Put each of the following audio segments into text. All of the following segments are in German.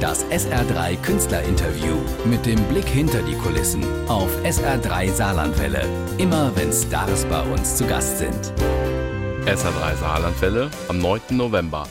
Das SR3 Künstlerinterview mit dem Blick hinter die Kulissen auf SR3 Saarlandwelle. Immer wenn Stars bei uns zu Gast sind. SR3 Saarlandwelle am 9. November.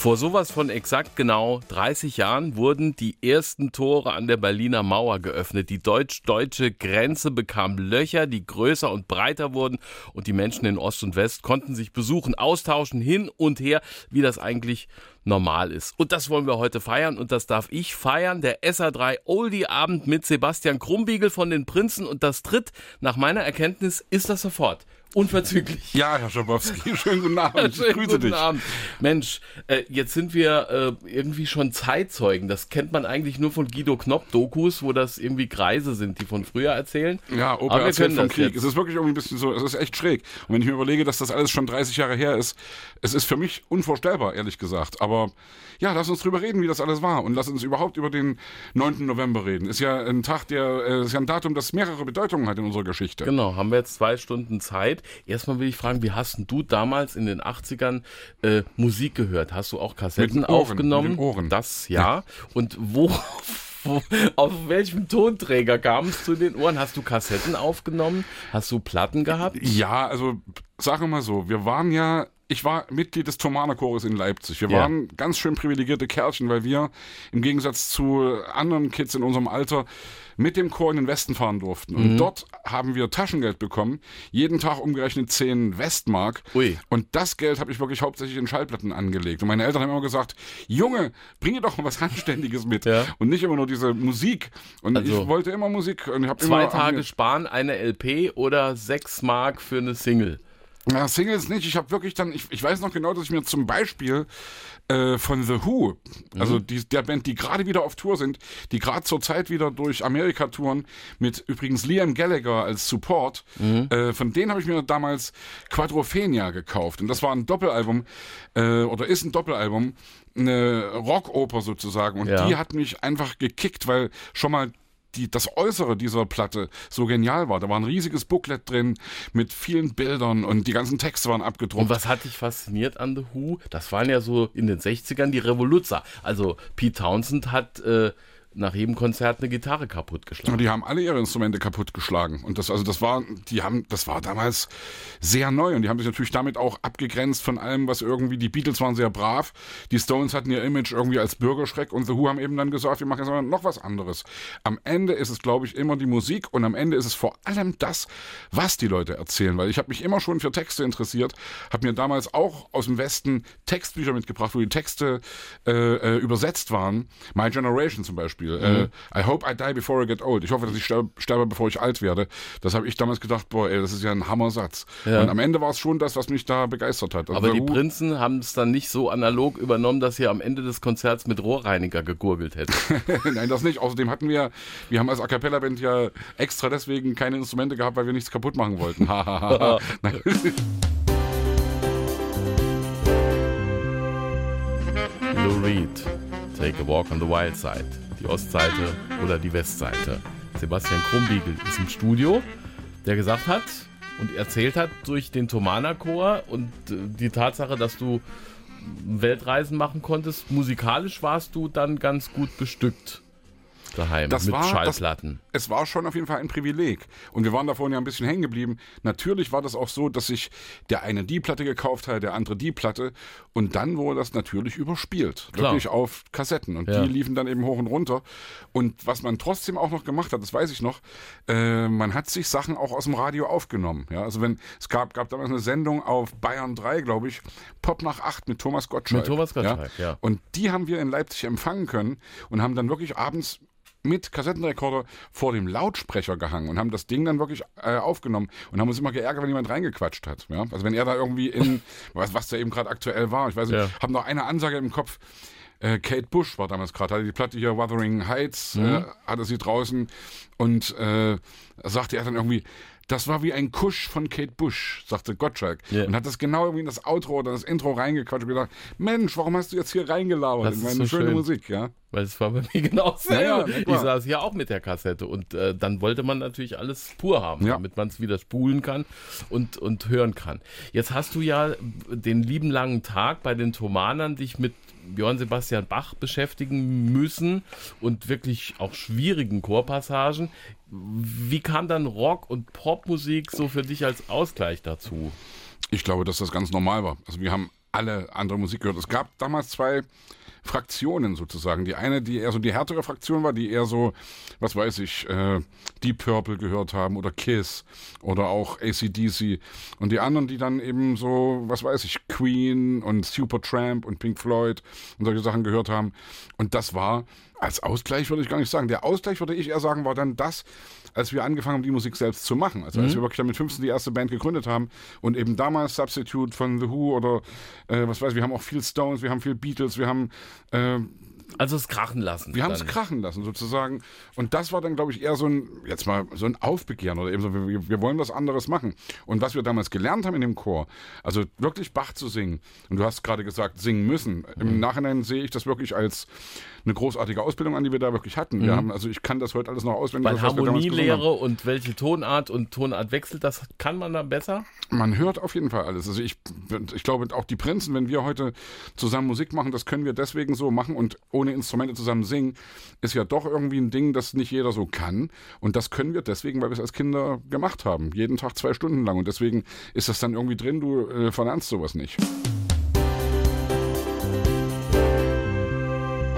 Vor sowas von exakt genau 30 Jahren wurden die ersten Tore an der Berliner Mauer geöffnet. Die deutsch-deutsche Grenze bekam Löcher, die größer und breiter wurden und die Menschen in Ost und West konnten sich besuchen, austauschen, hin und her, wie das eigentlich normal ist. Und das wollen wir heute feiern und das darf ich feiern. Der SA3 Oldie Abend mit Sebastian Krumbiegel von den Prinzen und das tritt nach meiner Erkenntnis ist das sofort. Unverzüglich. Ja, Herr Schabowski, schönen guten Abend. Schönen ich grüße guten dich. Abend. Mensch, äh, jetzt sind wir äh, irgendwie schon Zeitzeugen. Das kennt man eigentlich nur von Guido Knopp-Dokus, wo das irgendwie Kreise sind, die von früher erzählen. Ja, Aber Opa wir erzählt vom Krieg. jetzt. Es ist wirklich irgendwie ein bisschen so, es ist echt schräg. Und wenn ich mir überlege, dass das alles schon 30 Jahre her ist, es ist für mich unvorstellbar, ehrlich gesagt. Aber ja, lass uns drüber reden, wie das alles war. Und lass uns überhaupt über den 9. November reden. Ist ja ein Tag, der, äh, ist ja ein Datum, das mehrere Bedeutungen hat in unserer Geschichte. Genau, haben wir jetzt zwei Stunden Zeit. Erstmal will ich fragen, wie hast du damals in den 80ern äh, Musik gehört? Hast du auch Kassetten Ohren, aufgenommen? mit den Ohren. Das ja. Und wo, auf welchem Tonträger kam es zu den Ohren? Hast du Kassetten aufgenommen? Hast du Platten gehabt? Ja, also wir mal so, wir waren ja, ich war Mitglied des Thomaner Chores in Leipzig. Wir Ja. waren ganz schön privilegierte Kerlchen, weil wir im Gegensatz zu anderen Kids in unserem Alter mit dem Chor in den Westen fahren durften. Mhm. Und dort haben wir Taschengeld bekommen, jeden Tag umgerechnet 10 Westmark. Ui. Und das Geld habe ich wirklich hauptsächlich in Schallplatten angelegt. Und meine Eltern haben immer gesagt, Junge, bringe doch mal was Anständiges mit. Ja. Und nicht immer nur diese Musik. Und Also ich wollte immer Musik. Und ich Zwei immer Tage sparen, eine LP oder sechs Mark für eine Single. Ja, Singles nicht. Ich habe wirklich dann, ich, ich weiß noch genau, dass ich mir zum Beispiel äh, von The Who, also die, der Band, die gerade wieder auf Tour sind, die gerade zur Zeit wieder durch Amerika touren, mit übrigens Liam Gallagher als Support, äh, von denen habe ich mir damals Quadrophenia gekauft. Und das war ein Doppelalbum, äh, oder ist ein Doppelalbum, eine Rockoper sozusagen. Und Ja. die hat mich einfach gekickt, weil schon mal die, das Äußere dieser Platte so genial war. Da war ein riesiges Booklet drin mit vielen Bildern und die ganzen Texte waren abgedruckt. Und was hat dich fasziniert an The Who? Das waren ja so in den 60ern die Revoluzzer. Also Pete Townsend hat äh, nach jedem Konzert eine Gitarre kaputtgeschlagen. Und die haben alle ihre Instrumente kaputtgeschlagen. Und das, also das war, die haben, das war damals sehr neu. Und die haben sich natürlich damit auch abgegrenzt von allem, was irgendwie, die Beatles waren sehr brav. Die Stones hatten ihr Image irgendwie als Bürgerschreck. Und The Who haben eben dann gesagt, wir machen jetzt noch was anderes. Am Ende ist es, glaube ich, immer die Musik. Und am Ende ist es vor allem das, was die Leute erzählen. Weil ich habe mich immer schon für Texte interessiert. Habe mir damals auch aus dem Westen Textbücher mitgebracht, wo die Texte äh, äh, übersetzt waren. My Generation zum Beispiel. Äh, I hope I die before I get old. Ich hoffe, dass ich sterbe, sterbe bevor ich alt werde. Das habe ich damals gedacht, boah, ey, das ist ja ein Hammersatz. Ja. Und am Ende war es schon das, was mich da begeistert hat. Also Aber die Prinzen haben es dann nicht so analog übernommen, dass sie am Ende des Konzerts mit Rohrreiniger gegurgelt hätten. Nein, das nicht. Außerdem hatten wir, wir haben als A Cappella Band ja extra deswegen keine Instrumente gehabt, weil wir nichts kaputt machen wollten. Nein. Lou Reed, Take a Walk on the Wild Side. Die Ostseite oder die Westseite. Sebastian Krumbiegel ist im Studio, der gesagt hat und erzählt hat durch den Thomaner Chor und äh, die Tatsache, dass du Weltreisen machen konntest. Musikalisch warst du dann ganz gut bestückt daheim Das mit war- das- Schallplatten. es war schon auf jeden Fall ein Privileg. Und wir waren da vorhin ja ein bisschen hängen geblieben. Natürlich war das auch so, dass sich der eine die Platte gekauft hat, der andere die Platte. Und dann wurde das natürlich überspielt. Klar. Wirklich auf Kassetten. Und Ja. die liefen dann eben hoch und runter. Und was man trotzdem auch noch gemacht hat, das weiß ich noch, äh, man hat sich Sachen auch aus dem Radio aufgenommen. Ja, also wenn, es gab, gab damals eine Sendung auf Bayern 3, glaube ich, Pop nach 8 mit Thomas Gottschalk. Mit Thomas Gottschalk, ja. Und die haben wir in Leipzig empfangen können und haben dann wirklich abends mit Kassettenrekorder vor dem Lautsprecher gehangen und haben das Ding dann wirklich äh, aufgenommen und haben uns immer geärgert, wenn jemand reingequatscht hat. Ja? Also wenn er da irgendwie in, was, was da eben gerade aktuell war, ich weiß nicht, Ja. haben noch eine Ansage im Kopf. Äh, Kate Bush war damals gerade, hatte die Platte hier Wuthering Heights, äh, hatte sie draußen und äh, sagte er dann irgendwie, das war wie ein Kusch von Kate Bush, sagte Gottschalk. Ja. Und hat das genau irgendwie in das Outro oder das Intro reingequatscht und gedacht, Mensch, warum hast du jetzt hier reingelabert? Das in ist meine so schöne schön. Musik, ja. Weil es war bei mir genau Ja, ja, Ich saß ja auch mit der Kassette und äh, dann wollte man natürlich alles pur haben, Ja. damit man es wieder spulen kann und, und hören kann. Jetzt hast du ja den lieben langen Tag bei den Thomanern dich mit Björn Sebastian Bach beschäftigen müssen und wirklich auch schwierigen Chorpassagen. Wie kam dann Rock- und Popmusik so für dich als Ausgleich dazu? Ich glaube, dass das ganz normal war. Also wir haben alle andere Musik gehört. Es gab damals zwei Fraktionen sozusagen. Die eine, die eher so die härtere Fraktion war, die eher so, was weiß ich, äh, Deep Purple gehört haben oder Kiss oder auch ACDC. Und die anderen, die dann eben so, was weiß ich, Queen und Supertramp und Pink Floyd und solche Sachen gehört haben. Und das war als Ausgleich würde ich gar nicht sagen. Der Ausgleich würde ich eher sagen, war dann das, als wir angefangen haben, die Musik selbst zu machen. Also als wir wirklich mit 15 die erste Band gegründet haben und eben damals Substitute von The Who oder äh, was weiß ich, wir haben auch viel Stones, wir haben viel Beatles, wir haben äh, Also es krachen lassen. wir haben es dann. krachen lassen sozusagen. Und das war dann, glaube ich, eher so ein, jetzt mal so ein Aufbegehren oder eben so, wir, wir wollen was anderes machen. Und was wir damals gelernt haben in dem Chor, also wirklich Bach zu singen. Und du hast gerade gesagt, singen müssen. Im Mhm. Nachhinein sehe ich das wirklich als eine großartige Ausbildung an, die wir da wirklich hatten. Wir haben, also ich kann das heute alles noch auswendig. Mhm. Weil. Harmonielehre und welche Tonart und Tonartwechsel, das kann man da besser? Man hört auf jeden Fall alles. Also ich, ich glaube, auch die Prinzen, wenn wir heute zusammen Musik machen, das können wir deswegen so machen und ohne Instrumente zusammen singen, ist ja doch irgendwie ein Ding, das nicht jeder so kann. Und das können wir deswegen, weil wir es als Kinder gemacht haben. Jeden Tag zwei Stunden lang. Und deswegen ist das dann irgendwie drin, du äh, verlernst sowas nicht.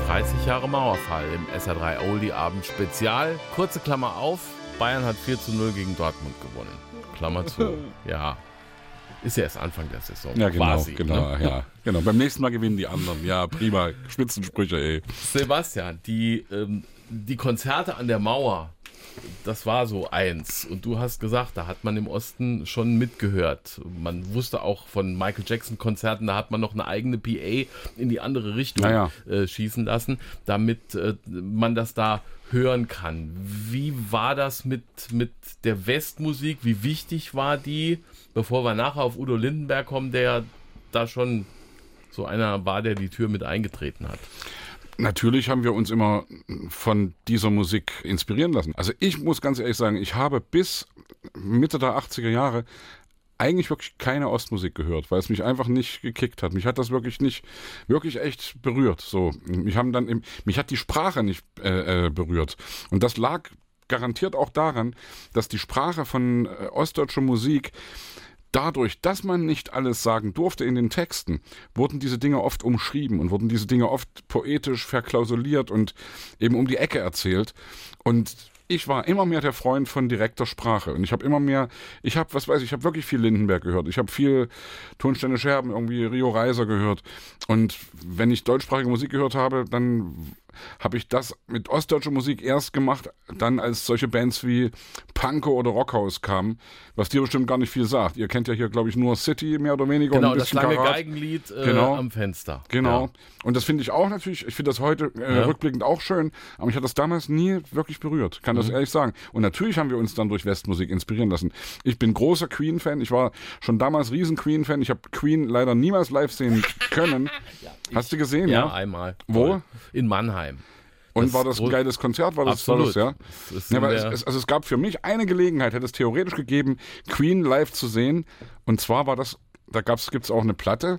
30 Jahre Mauerfall im SR3 Oldie Abend Spezial. Kurze Klammer auf, Bayern hat 4 zu 0 gegen Dortmund gewonnen. Klammer zu. Ja. Ist ja erst Anfang der Saison. Ja, genau, quasi, genau, ne? ja. Genau. Beim nächsten Mal gewinnen die anderen. Ja, prima. Spitzensprüche, ey. Sebastian, die, ähm, die Konzerte an der Mauer, das war so eins. Und du hast gesagt, da hat man im Osten schon mitgehört. Man wusste auch von Michael Jackson Konzerten, da hat man noch eine eigene PA in die andere Richtung Ja, Äh, schießen lassen, damit äh, man das da hören kann. Wie war das mit, mit der Westmusik? Wie wichtig war die? Bevor wir nachher auf Udo Lindenberg kommen, der da schon so einer war, der die Tür mit eingetreten hat. Natürlich haben wir uns immer von dieser Musik inspirieren lassen. Also ich muss ganz ehrlich sagen, ich habe bis Mitte der 80er Jahre eigentlich wirklich keine Ostmusik gehört, weil es mich einfach nicht gekickt hat. Mich hat das wirklich nicht, wirklich echt berührt. So, mich haben dann, im, mich hat die Sprache nicht äh, äh, berührt. Und das lag garantiert auch daran, dass die Sprache von äh, ostdeutscher Musik dadurch, dass man nicht alles sagen durfte in den Texten, wurden diese Dinge oft umschrieben und wurden diese Dinge oft poetisch verklausuliert und eben um die Ecke erzählt. Und ich war immer mehr der Freund von direkter Sprache und ich habe immer mehr, ich habe, was weiß ich, ich habe wirklich viel Lindenberg gehört. Ich habe viel Tonsteine Scherben, irgendwie Rio Reiser gehört. Und wenn ich deutschsprachige Musik gehört habe, dann habe ich das mit ostdeutscher Musik erst gemacht, dann als solche Bands wie Panko oder Rockhaus kamen, was dir bestimmt gar nicht viel sagt. Ihr kennt ja hier, glaube ich, nur City mehr oder weniger Genau, und ein das lange Karat. Geigenlied äh, Genau. am Fenster. Genau. Ja. Und das finde ich auch natürlich, ich finde das heute äh, Ja. rückblickend auch schön, aber mich hat das damals nie wirklich berührt, kann das Mhm. ehrlich sagen. Und natürlich haben wir uns dann durch Westmusik inspirieren lassen. Ich bin großer Queen-Fan, ich war schon damals riesen Queen-Fan, ich habe Queen leider niemals live sehen können. Hast du gesehen, Ja, ja? einmal. Wo? In Mannheim. Und Das war das ein geiles Konzert? War das Absolut. tolles, ja? Ist ja es, es, also es gab für mich eine Gelegenheit, hätte es theoretisch gegeben, Queen live zu sehen. Und zwar war das, da gab's, gibt's auch eine Platte,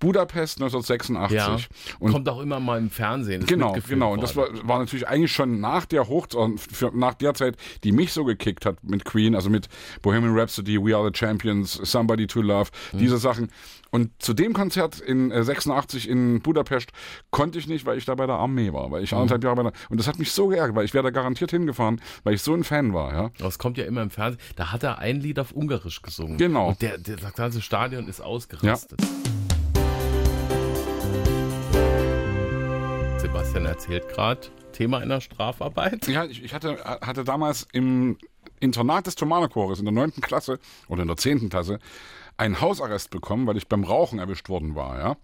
Budapest 1986. Ja. Und Kommt auch immer mal im Fernsehen. Genau, genau. Und das war, war natürlich eigentlich schon nach der Hochzeit, für, nach der Zeit, die mich so gekickt hat mit Queen, also mit Bohemian Rhapsody, We Are the Champions, Somebody to Love, Mhm. diese Sachen. Und zu dem Konzert in äh, 86 in Budapest konnte ich nicht, weil ich da bei der Armee war, weil ich Mhm. anderthalb Jahre bei der, und das hat mich so geärgert, weil ich wäre da garantiert hingefahren, weil ich so ein Fan war, ja. Das kommt ja immer im Fernsehen. Da hat er ein Lied auf Ungarisch gesungen. Genau. Und der, der, das ganze Stadion ist ausgerastet. Sebastian erzählt gerade, Thema einer Strafarbeit. Ja, ich, ich hatte, hatte damals im Internat des Thomanerchores in der neunten Klasse oder in der zehnten Klasse einen Hausarrest bekommen, weil ich beim Rauchen erwischt worden war, ja.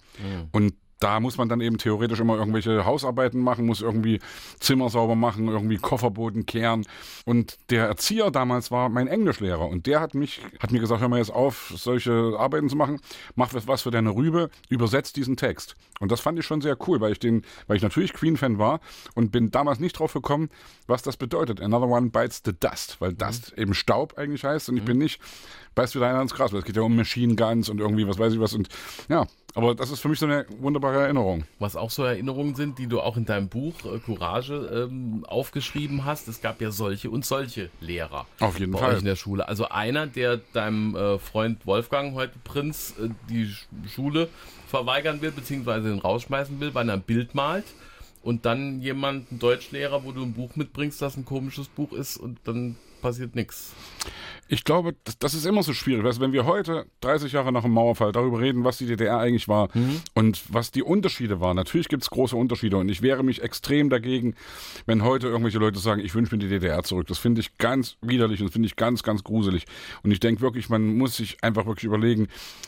Und da muss man dann eben theoretisch immer irgendwelche Hausarbeiten machen, muss irgendwie Zimmer sauber machen, irgendwie Kofferboden kehren. Und der Erzieher damals war mein Englischlehrer und der hat mich, hat mir gesagt, hör mal jetzt auf, solche Arbeiten zu machen, mach was für deine Rübe, übersetzt diesen Text. Und das fand ich schon sehr cool, weil ich den, weil ich natürlich Queen-Fan war und bin damals nicht drauf gekommen, was das bedeutet. Another one bites the dust, weil Dust mhm. eben Staub eigentlich heißt und ich mhm. bin nicht beißt wieder einer ans Gras, weil es geht ja um Machine Guns und irgendwie was weiß ich was und ja, aber das ist für mich so eine wunderbare Erinnerung. Was auch so Erinnerungen sind, die du auch in deinem Buch äh, Courage ähm, aufgeschrieben hast. Es gab ja solche und solche Lehrer. Auf jeden bei Fall. Euch in der Schule. Also einer, der deinem äh, Freund Wolfgang, heute Prinz, äh, die Schule verweigern will, beziehungsweise ihn rausschmeißen will, weil er ein Bild malt. Und dann jemand, ein Deutschlehrer, wo du ein Buch mitbringst, das ein komisches Buch ist und dann passiert nichts. Ich glaube, das, das, ist immer so schwierig. Weißt, wenn wir heute, 30 Jahre nach dem Mauerfall, darüber reden, was die DDR eigentlich war mhm. und was die Unterschiede waren. Natürlich gibt es große Unterschiede und ich wehre mich extrem dagegen, wenn heute irgendwelche Leute sagen, ich wünsche mir die DDR zurück. Das finde ich ganz widerlich und das finde ich ganz, ganz gruselig. Und ich denke wirklich, man muss sich einfach wirklich überlegen,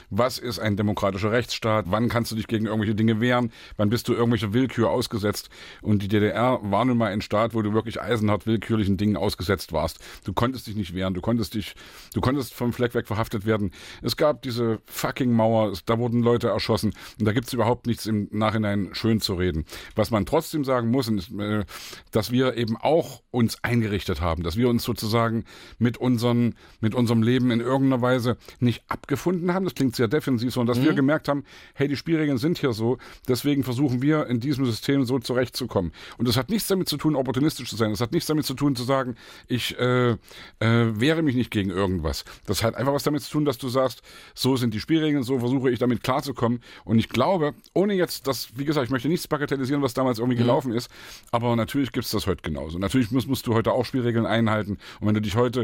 was ist ein demokratischer Rechtsstaat? Wann kannst du dich gegen irgendwelche Dinge wehren? Wann bist du irgendwelcher Willkür ausgesetzt? Und die DDR war nun mal ein Staat, wo du wirklich eisenhart willkürlichen Dingen ausgesetzt warst. Du konntest dich nicht wehren, du konntest dich du konntest vom Fleck weg verhaftet werden. Es gab diese fucking Mauer, da wurden Leute erschossen und da gibt es überhaupt nichts im Nachhinein schön zu reden. Was man trotzdem sagen muss, ist, äh, dass wir eben auch uns eingerichtet haben, dass wir uns sozusagen mit, unseren, mit unserem Leben in irgendeiner Weise nicht abgefunden haben. Das klingt sehr defensiv, sondern dass mhm. wir gemerkt haben, hey, die Spielregeln sind hier so, deswegen versuchen wir in diesem System so zurechtzukommen. Und das hat nichts damit zu tun, opportunistisch zu sein. Das hat nichts damit zu tun, zu sagen, ich äh, äh, wehre mich nicht gegen irgendwas. Das hat einfach was damit zu tun, dass du sagst, so sind die Spielregeln, so versuche ich damit klarzukommen. Und ich glaube, ohne jetzt das, wie gesagt, ich möchte nichts bagatellisieren, was damals irgendwie mhm. gelaufen ist, aber natürlich gibt es das heute genauso. Natürlich musst, musst du heute auch Spielregeln einhalten. Und wenn du dich heute,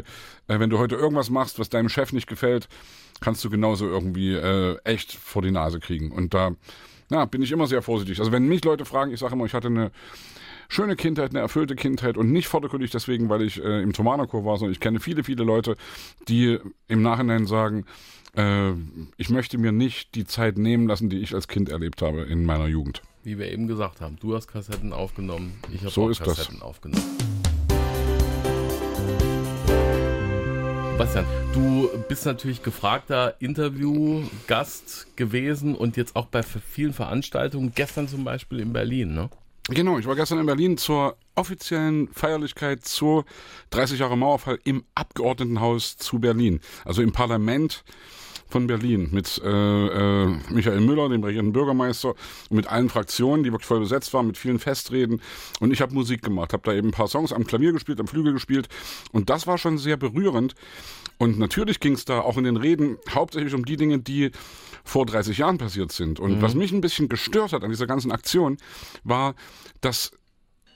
äh, wenn du heute irgendwas machst, was deinem Chef nicht gefällt, kannst du genauso irgendwie äh, echt vor die Nase kriegen. Und da ja, bin ich immer sehr vorsichtig. Also wenn mich Leute fragen, ich sage immer, ich hatte eine schöne Kindheit, eine erfüllte Kindheit und nicht vordergründig deswegen, weil ich äh, im Thomanerchor war, sondern ich kenne viele, viele Leute, die im Nachhinein sagen, äh, ich möchte mir nicht die Zeit nehmen lassen, die ich als Kind erlebt habe in meiner Jugend. Wie wir eben gesagt haben, du hast Kassetten aufgenommen, ich habe so auch ist Kassetten das. aufgenommen. Bastian, du bist natürlich gefragter Interviewgast gewesen und jetzt auch bei vielen Veranstaltungen, gestern zum Beispiel in Berlin, ne? Genau, ich war gestern in Berlin zur offiziellen Feierlichkeit zu 30 Jahre Mauerfall im Abgeordnetenhaus zu Berlin, also im Parlament von Berlin mit äh, äh, Michael Müller, dem regierenden Bürgermeister, und mit allen Fraktionen, die wirklich voll besetzt waren, mit vielen Festreden. Und ich habe Musik gemacht, habe da eben ein paar Songs am Klavier gespielt, am Flügel gespielt. Und das war schon sehr berührend. Und natürlich ging es da auch in den Reden hauptsächlich um die Dinge, die vor 30 Jahren passiert sind. Und mhm. was mich ein bisschen gestört hat an dieser ganzen Aktion, war, dass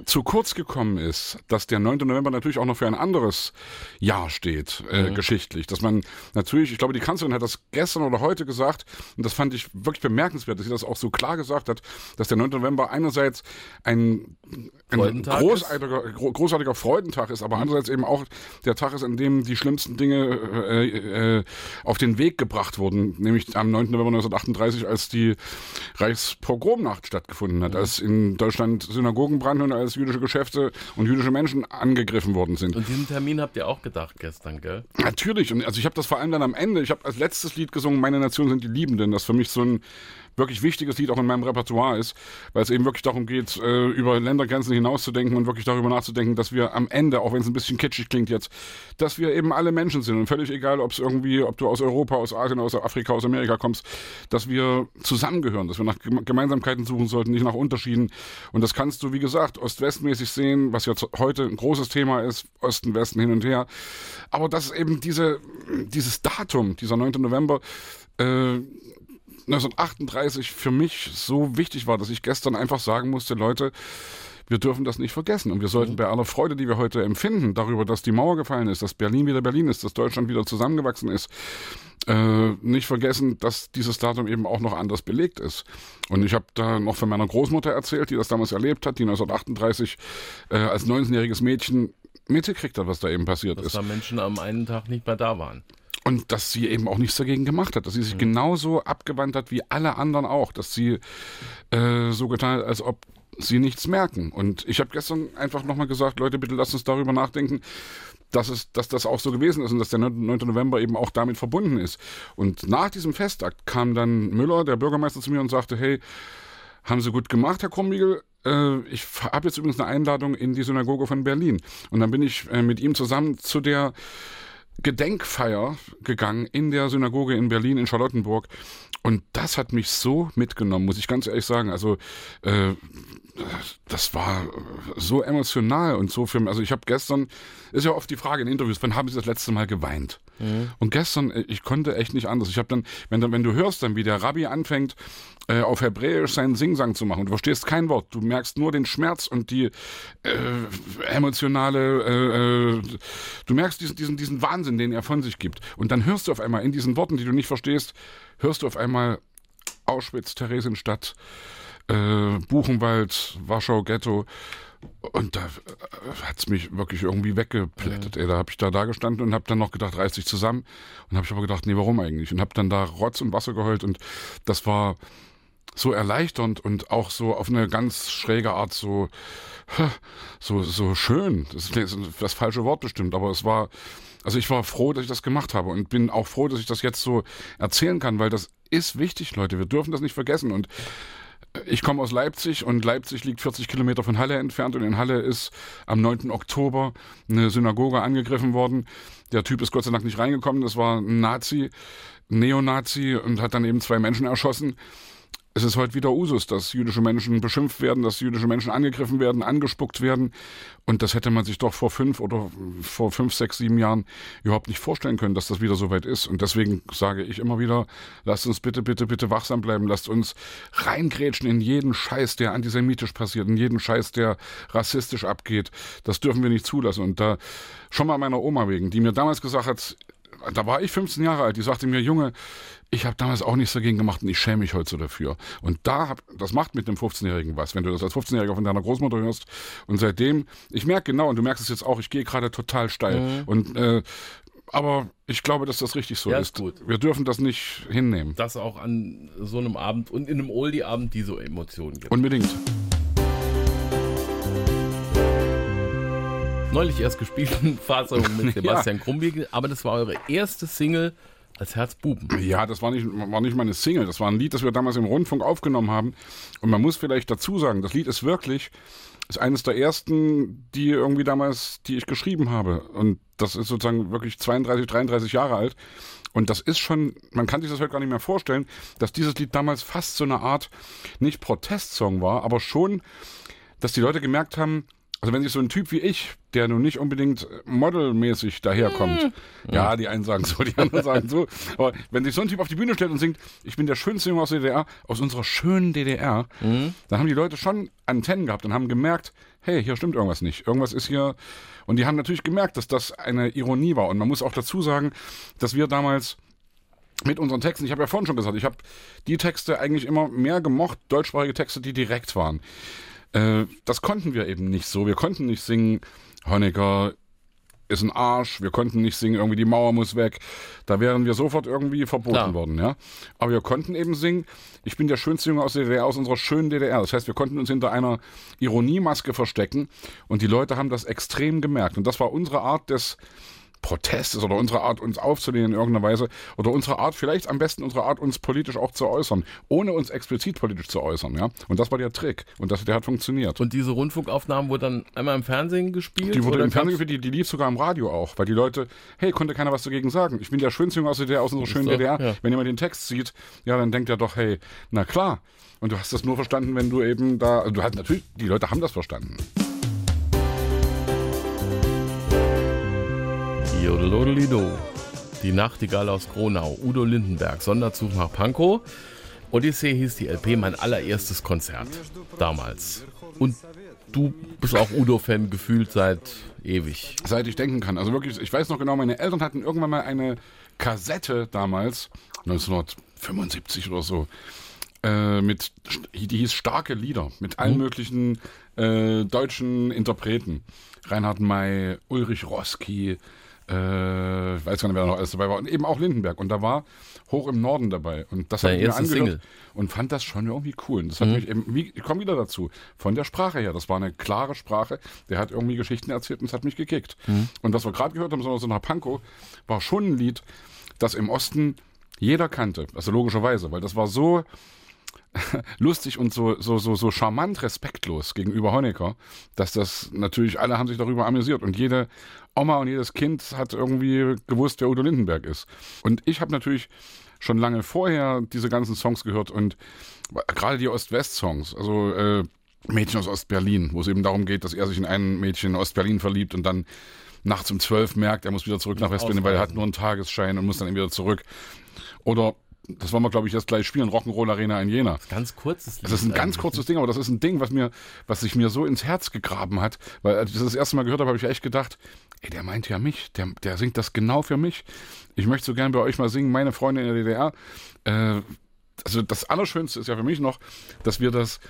zu kurz gekommen ist, dass der 9. November natürlich auch noch für ein anderes Jahr steht, äh, mhm. geschichtlich. Dass man natürlich, ich glaube, die Kanzlerin hat das gestern oder heute gesagt, und das fand ich wirklich bemerkenswert, dass sie das auch so klar gesagt hat, dass der 9. November einerseits ein, ein großartiger, großartiger Freudentag ist, aber mhm. andererseits eben auch der Tag ist, an dem die schlimmsten Dinge äh, äh, auf den Weg gebracht wurden, nämlich am 9. November 1938, als die Reichspogromnacht stattgefunden hat, mhm. als in Deutschland Synagogen brannten und als dass jüdische Geschäfte und jüdische Menschen angegriffen worden sind. Und diesen Termin habt ihr auch gedacht gestern, gell? Natürlich. Und also ich habe das vor allem dann am Ende, ich habe als letztes Lied gesungen, Meine Nation sind die Liebenden, das für mich so ein wirklich wichtiges Lied auch in meinem Repertoire ist, weil es eben wirklich darum geht, äh, über Ländergrenzen hinauszudenken und wirklich darüber nachzudenken, dass wir am Ende, auch wenn es ein bisschen kitschig klingt jetzt, dass wir eben alle Menschen sind und völlig egal, ob es irgendwie, ob du aus Europa, aus Asien, aus Afrika, aus Amerika kommst, dass wir zusammengehören, dass wir nach Gemeinsamkeiten suchen sollten, nicht nach Unterschieden. Und das kannst du, wie gesagt, ost-west-mäßig sehen, was jetzt heute ein großes Thema ist, Osten, Westen hin und her. Aber dass eben diese, dieses Datum, dieser 9. November, äh, 1938 für mich so wichtig war, dass ich gestern einfach sagen musste, Leute, wir dürfen das nicht vergessen. Und wir sollten mhm. bei aller Freude, die wir heute empfinden, darüber, dass die Mauer gefallen ist, dass Berlin wieder Berlin ist, dass Deutschland wieder zusammengewachsen ist, äh, nicht vergessen, dass dieses Datum eben auch noch anders belegt ist. Und ich habe da noch von meiner Großmutter erzählt, die das damals erlebt hat, die 1938 äh, als 19-jähriges Mädchen mitgekriegt hat, was da eben passiert dass ist. Dass da Menschen am einen Tag nicht mehr da waren. Und dass sie eben auch nichts dagegen gemacht hat, dass sie sich mhm. genauso abgewandt hat wie alle anderen auch, dass sie äh, so getan hat, als ob sie nichts merken. Und ich habe gestern einfach nochmal gesagt, Leute, bitte lasst uns darüber nachdenken, dass, es, dass das auch so gewesen ist und dass der 9. November eben auch damit verbunden ist. Und nach diesem Festakt kam dann Müller, der Bürgermeister, zu mir und sagte, hey, haben Sie gut gemacht, Herr Krumbiegel. Äh, ich habe jetzt übrigens eine Einladung in die Synagoge von Berlin. Und dann bin ich äh, mit ihm zusammen zu der Gedenkfeier gegangen in der Synagoge in Berlin, in Charlottenburg. Und das hat mich so mitgenommen, muss ich ganz ehrlich sagen. Also äh, das war so emotional und so für mich. Also ich habe gestern, ist ja oft die Frage in Interviews, wann haben Sie das letzte Mal geweint? Mhm. Und gestern, äh, ich konnte echt nicht anders. Ich habe dann, wenn, wenn du hörst dann, wie der Rabbi anfängt, äh, auf Hebräisch seinen Singsang zu machen, du verstehst kein Wort, du merkst nur den Schmerz und die äh, emotionale, äh, äh, du merkst diesen, diesen, diesen Wahnsinn, den er von sich gibt. Und dann hörst du auf einmal in diesen Worten, die du nicht verstehst, hörst du auf einmal Auschwitz, Theresienstadt, äh, Buchenwald, Warschau, Ghetto. Und da äh, hat es mich wirklich irgendwie weggeplättet. Ja. Da habe ich da da gestanden und habe dann noch gedacht, reiß dich zusammen. Und habe ich aber gedacht, nee, warum eigentlich? Und habe dann da Rotz und Wasser geheult. Und das war so erleichternd und auch so auf eine ganz schräge Art so, so, so schön. Das ist das falsche Wort bestimmt, aber es war, also ich war froh, dass ich das gemacht habe und bin auch froh, dass ich das jetzt so erzählen kann, weil das ist wichtig, Leute. Wir dürfen das nicht vergessen und ich komme aus Leipzig und Leipzig liegt 40 Kilometer von Halle entfernt und in Halle ist am 9. Oktober eine Synagoge angegriffen worden. Der Typ ist Gott sei Dank nicht reingekommen, das war ein Nazi, Neonazi und hat dann eben zwei Menschen erschossen es ist heute wieder Usus, dass jüdische Menschen beschimpft werden, dass jüdische Menschen angegriffen werden, angespuckt werden. Und das hätte man sich doch vor fünf oder vor fünf, sechs, sieben Jahren überhaupt nicht vorstellen können, dass das wieder so weit ist. Und deswegen sage ich immer wieder, lasst uns bitte, bitte, bitte wachsam bleiben. Lasst uns reingrätschen in jeden Scheiß, der antisemitisch passiert, in jeden Scheiß, der rassistisch abgeht. Das dürfen wir nicht zulassen. Und da schon mal meiner Oma wegen, die mir damals gesagt hat, da war ich 15 Jahre alt, die sagte mir, Junge, ich habe damals auch nichts dagegen gemacht und ich schäme mich heute so dafür. Und da hab, das macht mit dem 15-Jährigen was, wenn du das als 15-Jähriger von deiner Großmutter hörst. Und seitdem, ich merke genau, und du merkst es jetzt auch, ich gehe gerade total steil. Mhm. Und äh, aber ich glaube, dass das richtig so ja, ist. Gut. Wir dürfen das nicht hinnehmen. Das auch an so einem Abend und in einem Oldie-Abend diese Emotionen gibt. Unbedingt. Neulich erst gespielten Fassung mit Sebastian ja. Krumbiegel, aber das war eure erste Single als Herzbuben. Ja, das war nicht, war nicht meine Single. Das war ein Lied, das wir damals im Rundfunk aufgenommen haben. Und man muss vielleicht dazu sagen, das Lied ist wirklich, ist eines der ersten, die irgendwie damals, die ich geschrieben habe. Und das ist sozusagen wirklich 32, 33 Jahre alt. Und das ist schon, man kann sich das heute gar nicht mehr vorstellen, dass dieses Lied damals fast so eine Art, nicht Protestsong war, aber schon, dass die Leute gemerkt haben, also wenn sich so ein Typ wie ich, der nun nicht unbedingt modelmäßig daherkommt, mhm. ja, die einen sagen so, die anderen sagen so, aber wenn sich so ein Typ auf die Bühne stellt und singt, ich bin der schönste Junge aus der DDR, aus unserer schönen DDR, mhm. dann haben die Leute schon Antennen gehabt und haben gemerkt, hey, hier stimmt irgendwas nicht, irgendwas ist hier, und die haben natürlich gemerkt, dass das eine Ironie war und man muss auch dazu sagen, dass wir damals mit unseren Texten, ich habe ja vorhin schon gesagt, ich habe die Texte eigentlich immer mehr gemocht, deutschsprachige Texte, die direkt waren. Äh, das konnten wir eben nicht so. Wir konnten nicht singen, Honecker ist ein Arsch, wir konnten nicht singen, irgendwie die Mauer muss weg. Da wären wir sofort irgendwie verboten Klar. worden, ja. Aber wir konnten eben singen, ich bin der schönste Junge aus der DDR, aus unserer schönen DDR. Das heißt, wir konnten uns hinter einer Ironiemaske verstecken und die Leute haben das extrem gemerkt. Und das war unsere Art des Protest ist oder unsere Art, uns aufzulehnen in irgendeiner Weise oder unsere Art, vielleicht am besten unsere Art, uns politisch auch zu äußern, ohne uns explizit politisch zu äußern, ja. Und das war der Trick und das, der hat funktioniert. Und diese Rundfunkaufnahmen wurden dann einmal im Fernsehen gespielt? Die wurde im Fernsehen gespielt, die, die lief sogar im Radio auch, weil die Leute, hey, konnte keiner was dagegen sagen. Ich bin der schönste Junge aus, der, aus unserer schönen doch, DDR. Ja. Wenn jemand den Text sieht, ja, dann denkt er doch, hey, na klar. Und du hast das nur verstanden, wenn du eben da, also du hast natürlich, die Leute haben das verstanden. Jodelodelido. Die Nachtigall aus Gronau, Udo Lindenberg, Sonderzug nach Pankow. Odyssee hieß die LP, mein allererstes Konzert. Damals. Und du bist auch Udo-Fan gefühlt seit ewig. Seit ich denken kann. Also wirklich, ich weiß noch genau, meine Eltern hatten irgendwann mal eine Kassette damals, 1975 oder so, äh, mit, die hieß Starke Lieder, mit allen mhm. möglichen äh, deutschen Interpreten. Reinhard May, Ulrich Roski, äh, ich weiß gar nicht, wer da noch alles dabei war, und eben auch Lindenberg. Und da war hoch im Norden dabei. Und das habe ich mir angehört Single. und fand das schon irgendwie cool. Und das hat mich eben, ich komme wieder dazu, von der Sprache her. Das war eine klare Sprache. Der hat irgendwie Geschichten erzählt und es hat mich gekickt. Und was wir gerade gehört haben, so so nach Pankow, war schon ein Lied, das im Osten jeder kannte. Also logischerweise, weil das war so lustig und so, so, so, so charmant respektlos gegenüber Honecker, dass das natürlich alle haben sich darüber amüsiert und jede Oma und jedes Kind hat irgendwie gewusst, wer Udo Lindenberg ist. Und ich habe natürlich schon lange vorher diese ganzen Songs gehört und gerade die Ost-West-Songs, also äh, Mädchen aus Ost-Berlin, wo es eben darum geht, dass er sich in ein Mädchen in Ost-Berlin verliebt und dann nachts um zwölf merkt, er muss wieder zurück nach West-Berlin, weil er hat nur einen Tagesschein und muss dann eben wieder zurück. Oder, das wollen wir glaube ich jetzt gleich spielen, Rock'n'Roll Arena in Jena. Ganz kurzes Lied. Das ist ein ganz kurzes Ding, aber das ist ein Ding, was mir, was sich mir so ins Herz gegraben hat, weil als ich das das erste Mal gehört habe, habe ich echt gedacht, ey, der meint ja mich, der, der singt das genau für mich. Ich möchte so gern bei euch mal singen, meine Freunde in der DDR. Äh, also das Allerschönste ist ja für mich noch, dass wir das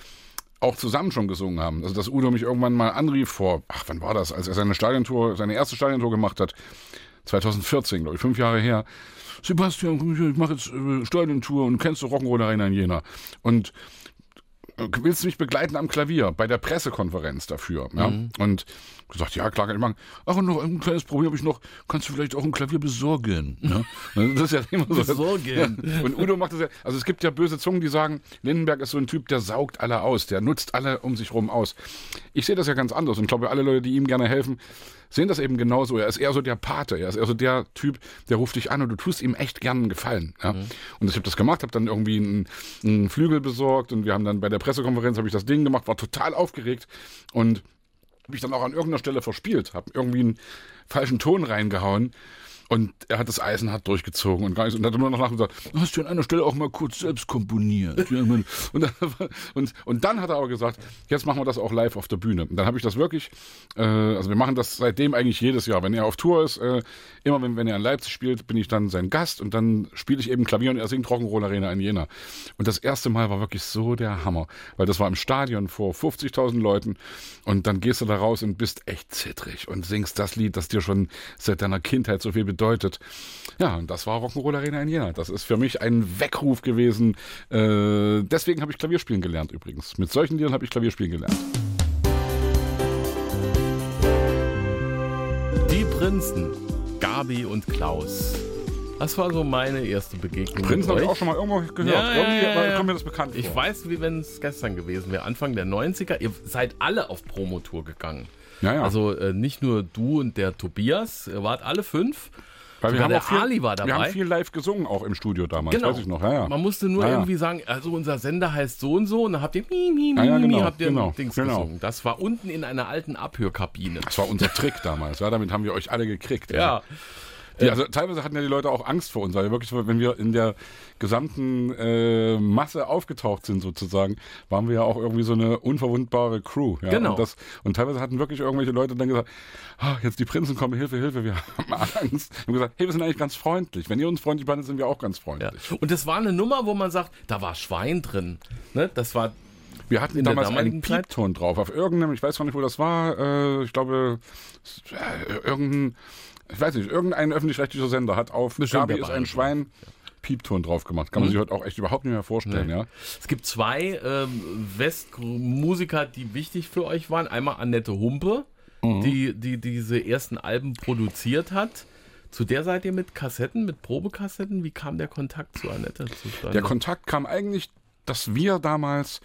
auch zusammen schon gesungen haben. Also dass Udo mich irgendwann mal anrief vor, ach, wann war das, als er seine Stadiontour, seine erste Stadiontour gemacht hat, 2014, glaube ich, fünf Jahre her. Sebastian, ich mache jetzt äh, Stadiontour und kennst du Rock'n'Roll Arena in Jena. Und äh, willst du mich begleiten am Klavier bei der Pressekonferenz dafür? Ja? Mhm. Und gesagt, ja, klar kann ich machen. Ach, und noch ein kleines Problem habe ich noch. Kannst du vielleicht auch ein Klavier besorgen? Ja? Das ist ja immer so. Besorgen. Ja. Und Udo macht das ja. Also es gibt ja böse Zungen, die sagen, Lindenberg ist so ein Typ, der saugt alle aus, der nutzt alle um sich rum aus. Ich sehe das ja ganz anders und glaube, alle Leute, die ihm gerne helfen, sehen das eben genauso. Er ist eher so der Pate, er ist eher so der Typ, der ruft dich an und du tust ihm echt gern einen Gefallen. Ja? Und ich habe das gemacht, habe dann irgendwie einen, einen Flügel besorgt und wir haben dann bei der Pressekonferenz habe ich das Ding gemacht, war total aufgeregt und habe ich dann auch an irgendeiner Stelle verspielt, habe irgendwie einen falschen Ton reingehauen. Und er hat das eisenhart durchgezogen und gar nicht, und hat nur noch nachher gesagt, hast du an einer Stelle auch mal kurz selbst komponiert. Und, dann, und, und dann hat er aber gesagt, jetzt machen wir das auch live auf der Bühne. Und dann habe ich das wirklich, äh, also wir machen das seitdem eigentlich jedes Jahr. Wenn er auf Tour ist, äh, immer wenn, wenn er in Leipzig spielt, bin ich dann sein Gast und dann spiele ich eben Klavier und er singt Rock'n'Roll Arena in Jena. Und das erste Mal war wirklich so der Hammer, weil das war im Stadion vor 50.000 Leuten und dann gehst du da raus und bist echt zittrig und singst das Lied, das dir schon seit deiner Kindheit so viel bedeutet. Ja, und das war Rock'n'Roll Arena in Jena. Das ist für mich ein Weckruf gewesen. Äh, deswegen habe ich Klavierspielen gelernt übrigens. Mit solchen Liedern habe ich Klavierspielen gelernt. Die Prinzen, Gabi und Klaus. Das war so meine erste Begegnung. Prinzen habe ich auch schon mal irgendwo gehört. Ja, ja, Irgendwie ja, ja. kommt mir das bekannt Ich vor. weiß, wie wenn es gestern gewesen wäre, Anfang der 90er. Ihr seid alle auf Promotour gegangen. Ja, ja. Also äh, nicht nur du und der Tobias, ihr wart alle fünf. Weil wir haben auch viel, Ali war Wir dabei. haben viel live gesungen, auch im Studio damals, Genau. weiß ich noch. Ja, ja. Man musste nur Ja, irgendwie sagen, also unser Sender heißt so und so und dann habt ihr mi, mi, mi, genau, habt ihr genau, Dings genau. gesungen. Das war unten in einer alten Abhörkabine. Das war unser Trick damals. Ja, damit haben wir euch alle gekriegt. Ja. Die, also teilweise hatten ja die Leute auch Angst vor uns, weil wir wirklich, wenn wir in der gesamten äh, Masse aufgetaucht sind sozusagen, waren wir ja auch irgendwie so eine unverwundbare Crew. Ja? Genau. Und, das, und teilweise hatten wirklich irgendwelche Leute dann gesagt, ah, jetzt die Prinzen kommen, Hilfe, Hilfe, wir haben Angst. Und gesagt, hey, wir sind eigentlich ganz freundlich. Wenn ihr uns freundlich behandelt, sind wir auch ganz Ja. freundlich. Und das war eine Nummer, wo man sagt, da war Schwein drin. Ne? Das war Wir hatten In damals einen? Piepton drauf, auf irgendeinem, ich weiß gar nicht, wo das war, äh, ich glaube, äh, irgendein, ich weiß nicht, irgendein öffentlich-rechtlicher Sender hat auf Bestimmt Gabi ist ein. Schwein Piepton drauf gemacht. Kann man sich heute auch echt überhaupt nicht mehr vorstellen, ja. Es gibt zwei ähm, Westmusiker, die wichtig für euch waren. Einmal Annette Humpe, Mhm. die, die diese ersten Alben produziert hat. Zu der seid ihr mit Kassetten, mit Probekassetten? Wie kam der Kontakt zu Annette zustande? Der Kontakt kam eigentlich, dass wir damals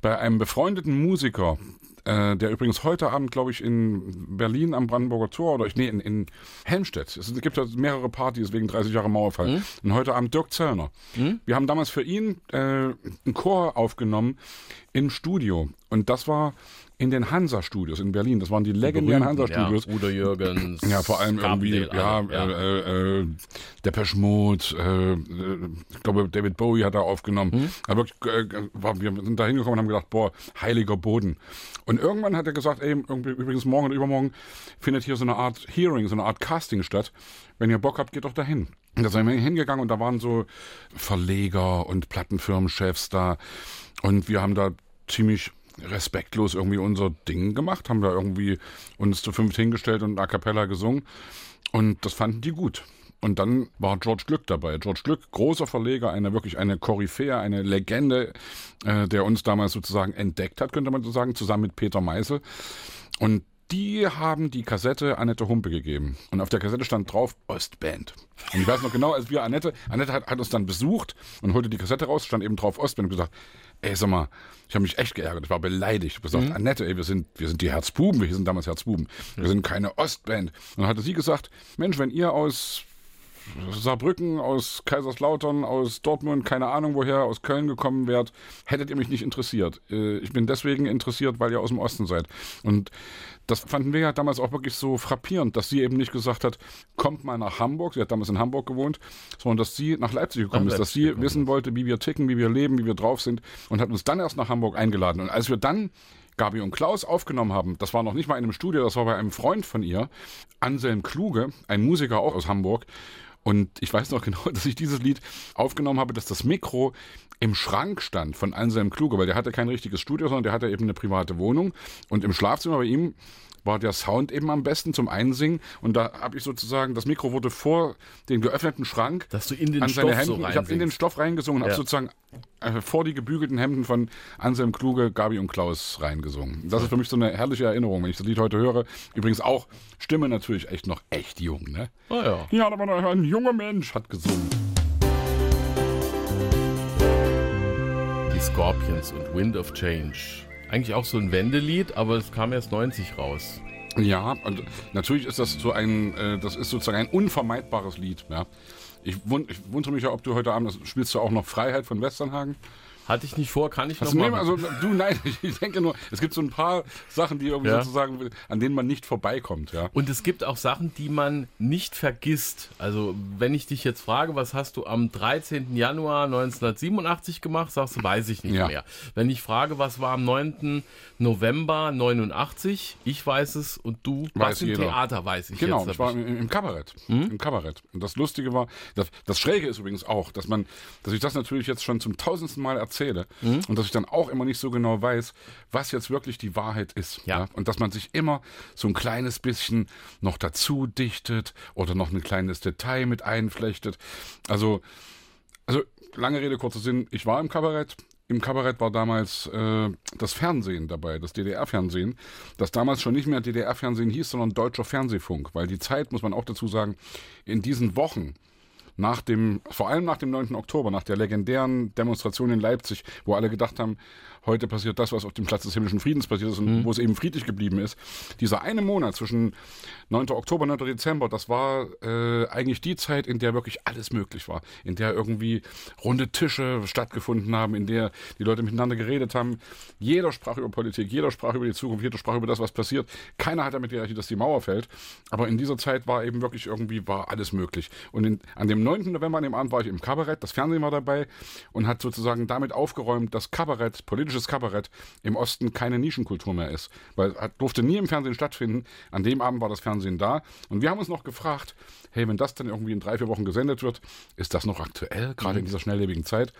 bei einem befreundeten Musiker, äh, der übrigens heute Abend, glaube ich, in Berlin am Brandenburger Tor oder ich, nee, in, in Helmstedt. Es gibt ja mehrere Partys wegen 30 Jahre Mauerfall. Und heute Abend Dirk Zöllner. Wir haben damals für ihn äh, einen Chor aufgenommen im Studio. Und das war in den Hansa-Studios in Berlin. Das waren die legendären Hansa-Studios. Ja, Udo Jürgens. Ja, vor allem irgendwie, Gabriel, ja, ja. Äh, äh, äh, Depeche Mode, äh, äh, ich glaube, David Bowie hat da aufgenommen. Hm? Aber äh, war, wir sind da hingekommen und haben gedacht, boah, heiliger Boden. Und irgendwann hat er gesagt, ey, irgendwie, übrigens morgen oder übermorgen findet hier so eine Art Hearing, so eine Art Casting statt. Wenn ihr Bock habt, geht doch dahin. Und da sind wir hingegangen und da waren so Verleger und Plattenfirmenchefs da. Und wir haben da ziemlich respektlos irgendwie unser Ding gemacht, haben da irgendwie uns zu fünft hingestellt und a cappella gesungen. Und das fanden die gut. Und dann war George Glück dabei. George Glück, großer Verleger, eine wirklich eine Koryphäe, eine Legende, äh, der uns damals sozusagen entdeckt hat, könnte man so sagen, zusammen mit Peter Meisel. Und die haben die Kassette Annette Humpe gegeben. Und auf der Kassette stand drauf Ostband. Und ich weiß noch genau, als wir Annette, Annette hat, hat uns dann besucht und holte die Kassette raus, stand eben drauf Ostband und gesagt, ey, sag mal, ich habe mich echt geärgert, ich war beleidigt. Ich habe gesagt, mhm. Annette, ey, wir sind, wir sind die Herzbuben, wir sind damals Herzbuben, wir sind keine Ostband. Und dann hatte sie gesagt, Mensch, wenn ihr aus Saarbrücken, aus Kaiserslautern, aus Dortmund, keine Ahnung woher, aus Köln gekommen wärt, hättet ihr mich nicht interessiert. Äh, ich bin deswegen interessiert, weil ihr aus dem Osten seid. Und das fanden wir ja damals auch wirklich so frappierend, dass sie eben nicht gesagt hat, kommt mal nach Hamburg, sie hat damals in Hamburg gewohnt, sondern dass sie nach Leipzig gekommen nach ist, dass sie wissen wollte, wie wir ticken, wie wir leben, wie wir drauf sind und hat uns dann erst nach Hamburg eingeladen. Und als wir dann Gabi und Klaus aufgenommen haben, das war noch nicht mal in einem Studio, das war bei einem Freund von ihr, Anselm Kluge, ein Musiker auch aus Hamburg, und ich weiß noch genau, dass ich dieses Lied aufgenommen habe, dass das Mikro im Schrank stand von Anselm Kluge, weil der hatte kein richtiges Studio, sondern der hatte eben eine private Wohnung. Und im Schlafzimmer bei ihm war der Sound eben am besten zum Einsingen. Und da habe ich sozusagen, das Mikro wurde vor den geöffneten Schrank Dass du in den an Stoff seine Hemden, so Ich habe in den Stoff reingesungen und ja. habe sozusagen äh, vor die gebügelten Hemden von Anselm Kluge, Gabi und Klaus reingesungen. Das ist für mich so eine herrliche Erinnerung, wenn ich das Lied heute höre. Übrigens auch Stimme natürlich echt noch echt jung, ne? Oh ja. Ja, aber ein junger Mensch hat gesungen. Die Scorpions und Wind of Change eigentlich auch so ein Wendelied, aber es kam erst 90 raus. Ja, und natürlich ist das so ein, äh, das ist sozusagen ein unvermeidbares Lied. Ja. Ich, wund, ich wundere mich ja, ob du heute Abend, spielst du auch noch Freiheit von Westernhagen? Hatte ich nicht vor, kann ich also noch nee, Also du, nein, ich denke nur, es gibt so ein paar Sachen, die irgendwie ja. sozusagen, an denen man nicht vorbeikommt, ja. Und es gibt auch Sachen, die man nicht vergisst. Also wenn ich dich jetzt frage, was hast du am 13. Januar 1987 gemacht, sagst du, weiß ich nicht ja. mehr. Wenn ich frage, was war am 9. November 89, ich weiß es und du, weiß was im. Theater weiß ich genau, jetzt. Genau, ich war im, im Kabarett. Hm? Im Kabarett. Und das Lustige war, das, das Schräge ist übrigens auch, dass man, dass ich das natürlich jetzt schon zum tausendsten Mal erzähle, erzähle mhm. und dass ich dann auch immer nicht so genau weiß, was jetzt wirklich die Wahrheit ist. Ja. ja. Und dass man sich immer so ein kleines bisschen noch dazu dichtet oder noch ein kleines Detail mit einflechtet. Also, also lange Rede, kurzer Sinn, ich war im Kabarett, im Kabarett war damals äh, das Fernsehen dabei, das DDR-Fernsehen, das damals schon nicht mehr DDR-Fernsehen hieß, sondern Deutscher Fernsehfunk, weil die Zeit, muss man auch dazu sagen, in diesen Wochen nach dem, vor allem nach dem 9. Oktober, nach der legendären Demonstration in Leipzig, wo alle gedacht haben, heute passiert das, was auf dem Platz des himmlischen Friedens passiert ist und mhm. wo es eben friedlich geblieben ist. Dieser eine Monat zwischen 9. Oktober und 9. Dezember, das war äh, eigentlich die Zeit, in der wirklich alles möglich war, in der irgendwie runde Tische stattgefunden haben, in der die Leute miteinander geredet haben. Jeder sprach über Politik, jeder sprach über die Zukunft, jeder sprach über das, was passiert. Keiner hat damit gerechnet, dass die Mauer fällt. Aber in dieser Zeit war eben wirklich irgendwie war alles möglich. Und in, an dem 9. November, an dem Abend, war ich im Kabarett, das Fernsehen war dabei und hat sozusagen damit aufgeräumt, dass Kabarett, politisches Kabarett im Osten keine Nischenkultur mehr ist. Weil es durfte nie im Fernsehen stattfinden. An dem Abend war das Fernsehen Fernsehen da. Und wir haben uns noch gefragt, hey, wenn das dann irgendwie in drei, vier Wochen gesendet wird, ist das noch aktuell, gerade mhm. in dieser schnelllebigen Zeit?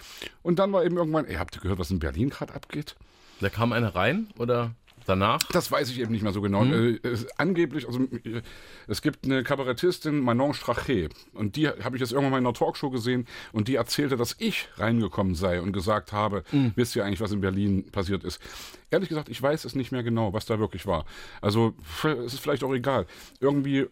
Und dann war eben irgendwann, ey, habt ihr gehört, was in Berlin gerade abgeht? Da kam einer rein oder danach? Das weiß ich eben nicht mehr so genau. Mhm. Äh, angeblich, also äh, es gibt eine Kabarettistin, Manon Strachey, und die habe ich jetzt irgendwann mal in einer Talkshow gesehen, und die erzählte, dass ich reingekommen sei und gesagt habe, mhm. wisst ihr eigentlich, was in Berlin passiert ist? Ehrlich gesagt, ich weiß es nicht mehr genau, was da wirklich war. Also es ist vielleicht auch egal. Irgendwie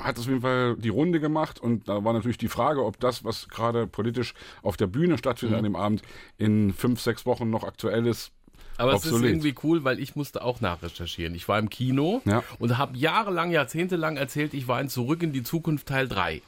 hat es auf jeden Fall die Runde gemacht und da war natürlich die Frage, ob das, was gerade politisch auf der Bühne stattfindet mhm. an dem Abend, in fünf, sechs Wochen noch aktuell ist. Aber obsolet. es ist irgendwie cool, weil ich musste auch nachrecherchieren. Ich war im Kino ja. und habe jahrelang, jahrzehntelang erzählt, ich war in Zurück in die Zukunft Teil 3.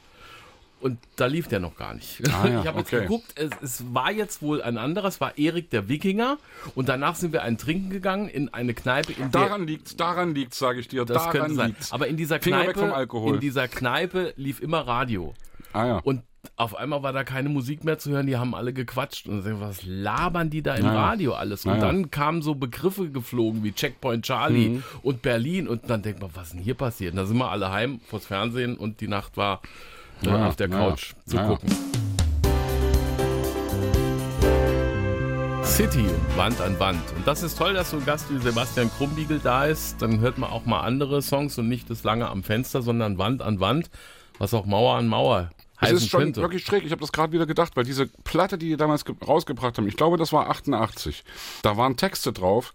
Und da lief der noch gar nicht. Ah, ja, ich habe okay. jetzt geguckt, es, es, war jetzt wohl ein anderer, es war Erik der Wikinger. Und danach sind wir ein Trinken gegangen in eine Kneipe. In daran liegt's, daran liegt's, sage ich dir. Das daran könnte sein. Aber in dieser Kneipe, in dieser Kneipe lief immer Radio. Ah, ja. Und auf einmal war da keine Musik mehr zu hören, die haben alle gequatscht und sagen, was labern die da im naja. Radio alles? Und naja. dann kamen so Begriffe geflogen wie Checkpoint Charlie mhm. und Berlin und dann denkt man, was ist denn hier passiert? Und da sind wir alle heim vors Fernsehen und die Nacht war äh, naja. auf der Couch zu gucken. City Wand an Wand. Und das ist toll, dass so ein Gast wie Sebastian Krumbiegel da ist. Dann hört man auch mal andere Songs und nicht das lange am Fenster, sondern Wand an Wand, was auch Mauer an Mauer es ist schon könnte. wirklich schräg. Ich habe das gerade wieder gedacht, weil diese Platte, die die damals rausgebracht haben, ich glaube, das war 88. Da waren Texte drauf,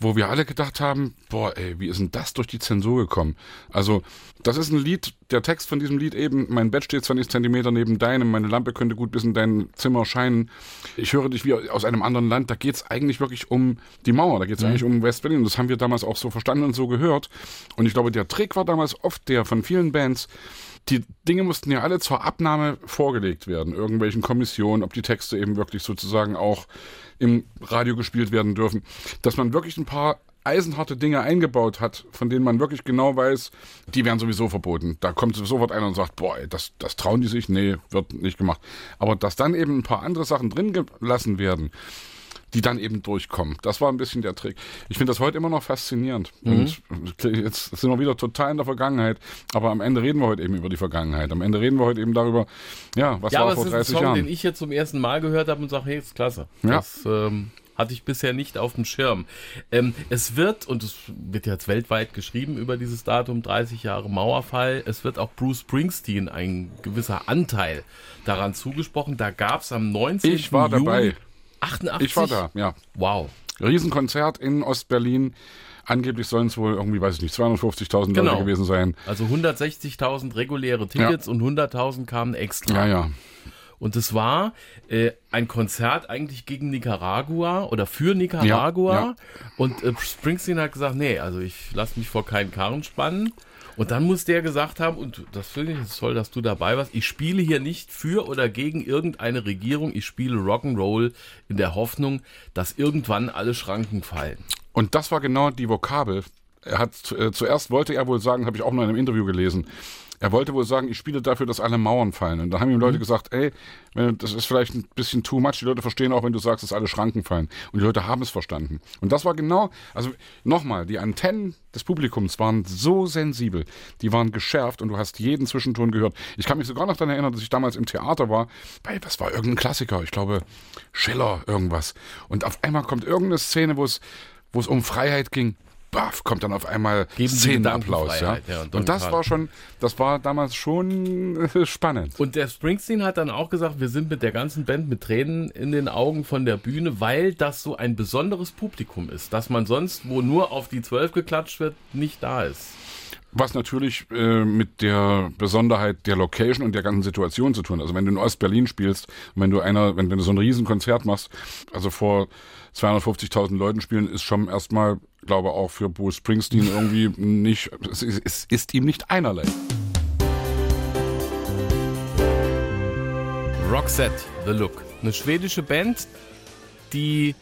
wo wir alle gedacht haben, boah, ey, wie ist denn das durch die Zensur gekommen? Also, das ist ein Lied, der Text von diesem Lied eben, mein Bett steht 20 Zentimeter neben deinem, meine Lampe könnte gut bis in dein Zimmer scheinen. Ich höre dich wie aus einem anderen Land. Da geht's eigentlich wirklich um die Mauer, da geht's mhm. eigentlich um West-Berlin. Und das haben wir damals auch so verstanden und so gehört. Und ich glaube, der Trick war damals oft der von vielen Bands, die Dinge mussten ja alle zur Abnahme vorgelegt werden, irgendwelchen Kommissionen, ob die Texte eben wirklich sozusagen auch im Radio gespielt werden dürfen, dass man wirklich ein paar eisenharte Dinge eingebaut hat, von denen man wirklich genau weiß, die werden sowieso verboten. Da kommt sofort einer und sagt, boah, das, das trauen die sich, nee, wird nicht gemacht. Aber dass dann eben ein paar andere Sachen drin gelassen werden, die dann eben durchkommen. Das war ein bisschen der Trick. Ich finde das heute immer noch faszinierend. Mhm. Und jetzt sind wir wieder total in der Vergangenheit, aber am Ende reden wir heute eben über die Vergangenheit. Am Ende reden wir heute eben darüber, ja, was ja, war vor 30 Jahren. Ja, das ist ein Song, den ich jetzt zum ersten Mal gehört habe und sage, hey, ist klasse. Ja. Das, ähm, hatte ich bisher nicht auf dem Schirm. Ähm, es wird, und es wird jetzt weltweit geschrieben über dieses Datum, 30 Jahre Mauerfall, es wird auch Bruce Springsteen ein gewisser Anteil daran zugesprochen. Da gab es am 19. Ich war Juli, dabei. 88? Ich war da, ja. Wow. Riesenkonzert in Ostberlin. Angeblich sollen es wohl irgendwie, weiß ich nicht, 250.000 genau. Leute gewesen sein. Also 160.000 reguläre Tickets ja. und 100.000 kamen extra. Ja, ja. Und es war äh, ein Konzert eigentlich gegen Nicaragua oder für Nicaragua. Ja, ja. Und äh, Springsteen hat gesagt, nee, also ich lasse mich vor keinen Karren spannen. Und dann muss der gesagt haben, und das finde ich toll, dass du dabei warst, ich spiele hier nicht für oder gegen irgendeine Regierung, ich spiele Rock'n'Roll in der Hoffnung, dass irgendwann alle Schranken fallen. Und das war genau die Vokabel. Er hat äh, zuerst wollte er wohl sagen, habe ich auch noch in einem Interview gelesen, er wollte wohl sagen, ich spiele dafür, dass alle Mauern fallen. Und da haben ihm Leute mhm. gesagt, ey, das ist vielleicht ein bisschen too much. Die Leute verstehen auch, wenn du sagst, dass alle Schranken fallen. Und die Leute haben es verstanden. Und das war genau, also nochmal, die Antennen des Publikums waren so sensibel. Die waren geschärft und du hast jeden Zwischenton gehört. Ich kann mich sogar noch daran erinnern, dass ich damals im Theater war. Bei, was war irgendein Klassiker? Ich glaube, Schiller, irgendwas. Und auf einmal kommt irgendeine Szene, wo es, wo es um Freiheit ging baff, kommt dann auf einmal Szenenapplaus. Ja? ja und, und das war schon, das war damals schon äh, spannend. Und der Springsteen hat dann auch gesagt, wir sind mit der ganzen Band mit Tränen in den Augen von der Bühne, weil das so ein besonderes Publikum ist, dass man sonst, wo nur auf die Zwölf geklatscht wird, nicht da ist. Was natürlich äh, mit der Besonderheit der Location und der ganzen Situation zu tun. hat. Also wenn du in Ostberlin spielst, wenn du einer, wenn, wenn du so ein Riesenkonzert machst, also vor 250.000 Leuten spielen, ist schon erstmal, glaube auch für Bruce Springsteen irgendwie nicht, es ist, es ist ihm nicht einerlei. Roxette, The Look. Eine schwedische Band, die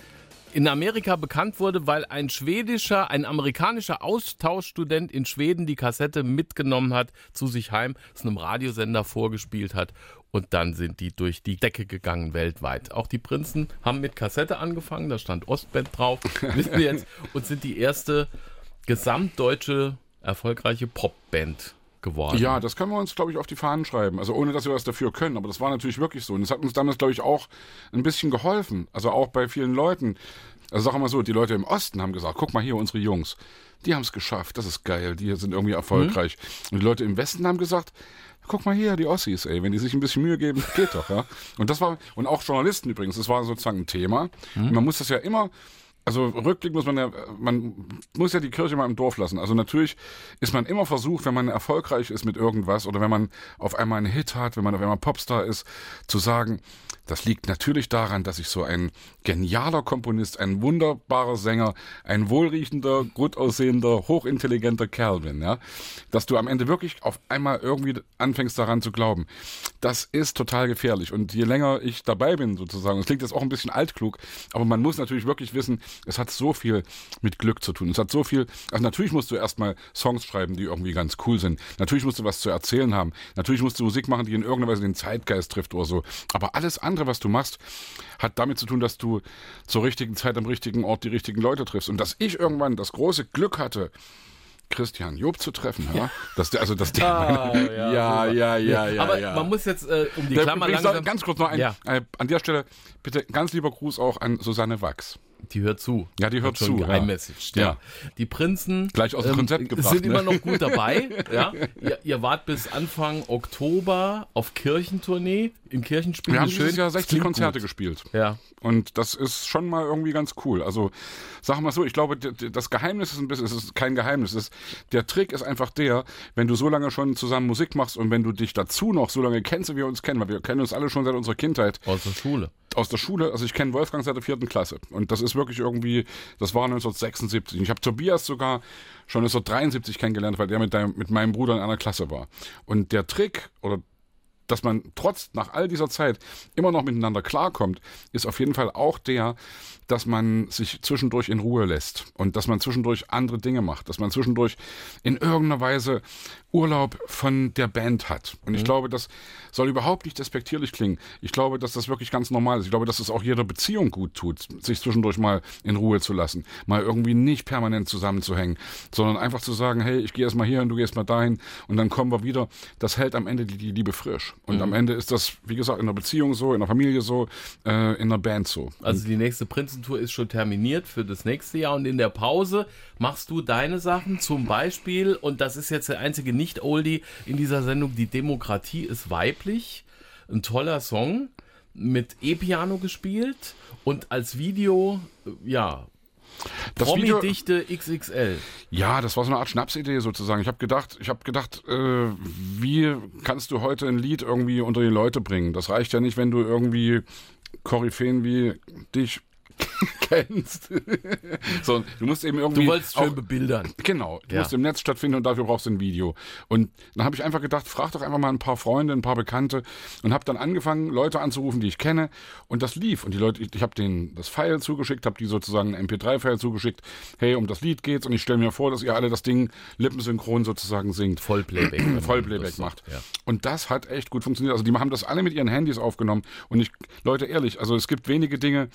in Amerika bekannt wurde, weil ein schwedischer, ein amerikanischer Austauschstudent in Schweden die Kassette mitgenommen hat zu sich heim, es einem Radiosender vorgespielt hat und dann sind die durch die Decke gegangen weltweit. Auch die Prinzen haben mit Kassette angefangen, da stand Ostband drauf, wissen wir jetzt, und sind die erste gesamtdeutsche erfolgreiche Popband geworden. Ja, das können wir uns, glaube ich, auf die Fahnen schreiben. Also ohne, dass wir was dafür können. Aber das war natürlich wirklich so. Und das hat uns damals, glaube ich, auch ein bisschen geholfen. Also auch bei vielen Leuten. Also sag mal so, die Leute im Osten haben gesagt, guck mal hier, unsere Jungs, die haben es geschafft, das ist geil, die sind irgendwie erfolgreich. Mhm. Und die Leute im Westen haben gesagt, guck mal hier, die Ossis, ey, wenn die sich ein bisschen Mühe geben, geht doch, ja. Und das war, und auch Journalisten übrigens, das war sozusagen ein Thema. Mhm. Man muss das ja immer, also rückblickend muss man ja, man muss ja die Kirche mal im Dorf lassen. Also natürlich ist man immer versucht, wenn man erfolgreich ist mit irgendwas oder wenn man auf einmal einen Hit hat, wenn man auf einmal Popstar ist, zu sagen, das liegt natürlich daran, dass ich so ein genialer Komponist, ein wunderbarer Sänger, ein wohlriechender, gut aussehender, hochintelligenter Kerl bin, ja. Dass du am Ende wirklich auf einmal irgendwie anfängst daran zu glauben. Das ist total gefährlich. Und je länger ich dabei bin, sozusagen, es klingt jetzt auch ein bisschen altklug, aber man muss natürlich wirklich wissen, es hat so viel mit Glück zu tun. Es hat so viel, also natürlich musst du erstmal Songs schreiben, die irgendwie ganz cool sind. Natürlich musst du was zu erzählen haben. Natürlich musst du Musik machen, die in irgendeiner Weise den Zeitgeist trifft oder so. Aber alles andere andere, was du machst, hat damit zu tun, dass du zur richtigen Zeit am richtigen Ort die richtigen Leute triffst. Und dass ich irgendwann das große Glück hatte, Christian Job zu treffen. Ja? Dass der, also dass der Ah, meine, ja, ja, ja, ja, ja, Aber ja. man muss jetzt äh, um die Klammer langsam... Ganz kurz noch ein, Ja. äh, an der Stelle bitte ganz lieber Gruß auch an Susanne Wachs. Die hört zu. Ja, die hört zu, ja. Geheimmessaged, ja. Ja. Die Prinzen ähm, Gleich aus dem Konzept gebracht, sind ne? immer noch gut dabei. ja. ihr, ihr wart bis Anfang Oktober auf Kirchentournee im Kirchenspiel. Wir haben dieses Jahr Das 60 klingt Konzerte gut. gespielt. Ja. Und das ist schon mal irgendwie ganz cool. Also, wir mal so, ich glaube, das Geheimnis ist ein bisschen, es ist kein Geheimnis. Ist, der Trick ist einfach der, wenn du so lange schon zusammen Musik machst und wenn du dich dazu noch so lange kennst, wie wir uns kennen, weil wir kennen uns alle schon seit unserer Kindheit Aus der Schule. Aus der Schule. Also ich kenne Wolfgang seit der vierten Klasse. Und das ist wirklich irgendwie, das war 1976. Und ich habe Tobias sogar schon 1973 kennengelernt, weil der mit, deinem, mit meinem Bruder in einer Klasse war. Und der Trick oder dass man trotz nach all dieser Zeit immer noch miteinander klarkommt, ist auf jeden Fall auch der, dass man sich zwischendurch in Ruhe lässt und dass man zwischendurch andere Dinge macht, dass man zwischendurch in irgendeiner Weise Urlaub von der Band hat. Und ich glaube, das soll überhaupt nicht despektierlich klingen. Ich glaube, dass das wirklich ganz normal ist. Ich glaube, dass es auch jeder Beziehung gut tut, sich zwischendurch mal in Ruhe zu lassen, mal irgendwie nicht permanent zusammenzuhängen, sondern einfach zu sagen, hey, ich gehe erst mal hier und du gehst mal dahin und dann kommen wir wieder. Das hält am Ende die, die Liebe frisch. Und am Ende ist das, wie gesagt, in der Beziehung so, in der Familie so, äh, in der Band so. Also die nächste Prinzentour ist schon terminiert für das nächste Jahr und in der Pause machst du deine Sachen zum Beispiel und das ist jetzt der einzige Nicht-Oldie in dieser Sendung, die Demokratie ist weiblich. Ein toller Song mit E-Piano gespielt und als Video, äh, ja, Das Video, Promi-Dichte XXL. Ja, das war so eine Art Schnapsidee sozusagen. Ich habe gedacht, ich habe gedacht, äh, wie kannst du heute ein Lied irgendwie unter die Leute bringen? Das reicht ja nicht, wenn du irgendwie Koryphäen wie dich kennst. so, du musst eben irgendwie Du wolltest schön bebildern. Genau, du Ja. musst im Netz stattfinden und dafür brauchst du ein Video. Und dann habe ich einfach gedacht, frag doch einfach mal ein paar Freunde, ein paar Bekannte und habe dann angefangen, Leute anzurufen, die ich kenne und das lief. Und die Leute, ich, ich habe denen das File zugeschickt, habe die sozusagen ein MP3-File zugeschickt, hey, um das Lied geht's und ich stelle mir vor, dass ihr alle das Ding lippensynchron sozusagen singt. Vollplayback. Vollplayback macht. Ja. Und das hat echt gut funktioniert. Also die haben das alle mit ihren Handys aufgenommen. Und ich, Leute, ehrlich, also es gibt wenige Dinge,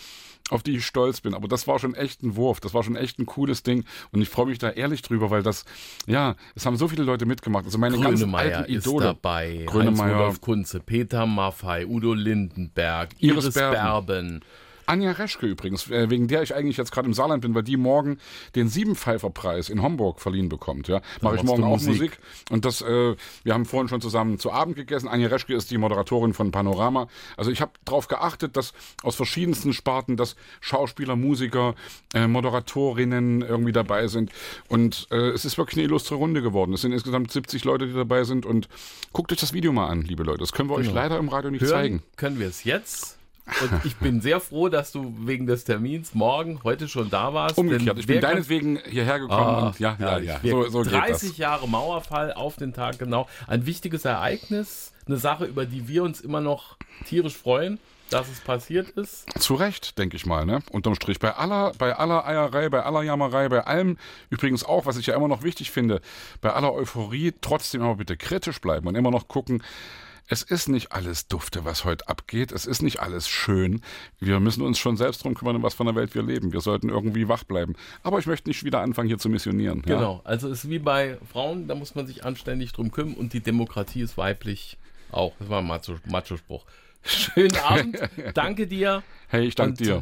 auf die ich stolz bin. Aber das war schon echt ein Wurf. Das war schon echt ein cooles Ding. Und ich freue mich da ehrlich drüber, weil das, ja, es haben so viele Leute mitgemacht. Also meine ganzen alten ist Idole. dabei, Grönemeyer. Heinz-Rudolf Kunze, Peter Maffei, Udo Lindenberg, Iris Iris, Berben. Berben. Anja Reschke übrigens, äh, wegen der ich eigentlich jetzt gerade im Saarland bin, weil die morgen den Siebenpfeifer-Preis in Homburg verliehen bekommt. Ja, mache ich morgen auch Musik. Musik. Und das, äh, wir haben vorhin schon zusammen zu Abend gegessen. Anja Reschke ist die Moderatorin von Panorama. Also ich habe darauf geachtet, dass aus verschiedensten Sparten, dass Schauspieler, Musiker, äh, Moderatorinnen irgendwie dabei sind. Und äh, es ist wirklich eine illustre Runde geworden. Es sind insgesamt 70 Leute, die dabei sind. Und guckt euch das Video mal an, liebe Leute. Das können wir euch leider im Radio nicht Hören zeigen. können wir es jetzt. Und ich bin sehr froh, dass du wegen des Termins morgen, heute schon da warst. Umgekehrt. Ich bin deinetwegen hierher gekommen Ah, und ja, ja, ja. Wir- So, so geht 30 das. Jahre Mauerfall auf den Tag genau. Ein wichtiges Ereignis, eine Sache, über die wir uns immer noch tierisch freuen, dass es passiert ist. Zu Recht, denke ich mal, ne? Unterm Strich. Bei aller, bei aller Eierei, bei aller Jammerei, bei allem übrigens auch, was ich ja immer noch wichtig finde, bei aller Euphorie trotzdem aber bitte kritisch bleiben und immer noch gucken, es ist nicht alles dufte, was heute abgeht. Es ist nicht alles schön. Wir müssen uns schon selbst drum kümmern, in was von der Welt wir leben. Wir sollten irgendwie wach bleiben. Aber ich möchte nicht wieder anfangen, hier zu missionieren. Ja? Genau. Also es ist wie bei Frauen, da muss man sich anständig drum kümmern und die Demokratie ist weiblich auch. Das war ein Macho- Macho-Spruch. Schönen Abend. Danke dir. Hey, ich danke dir.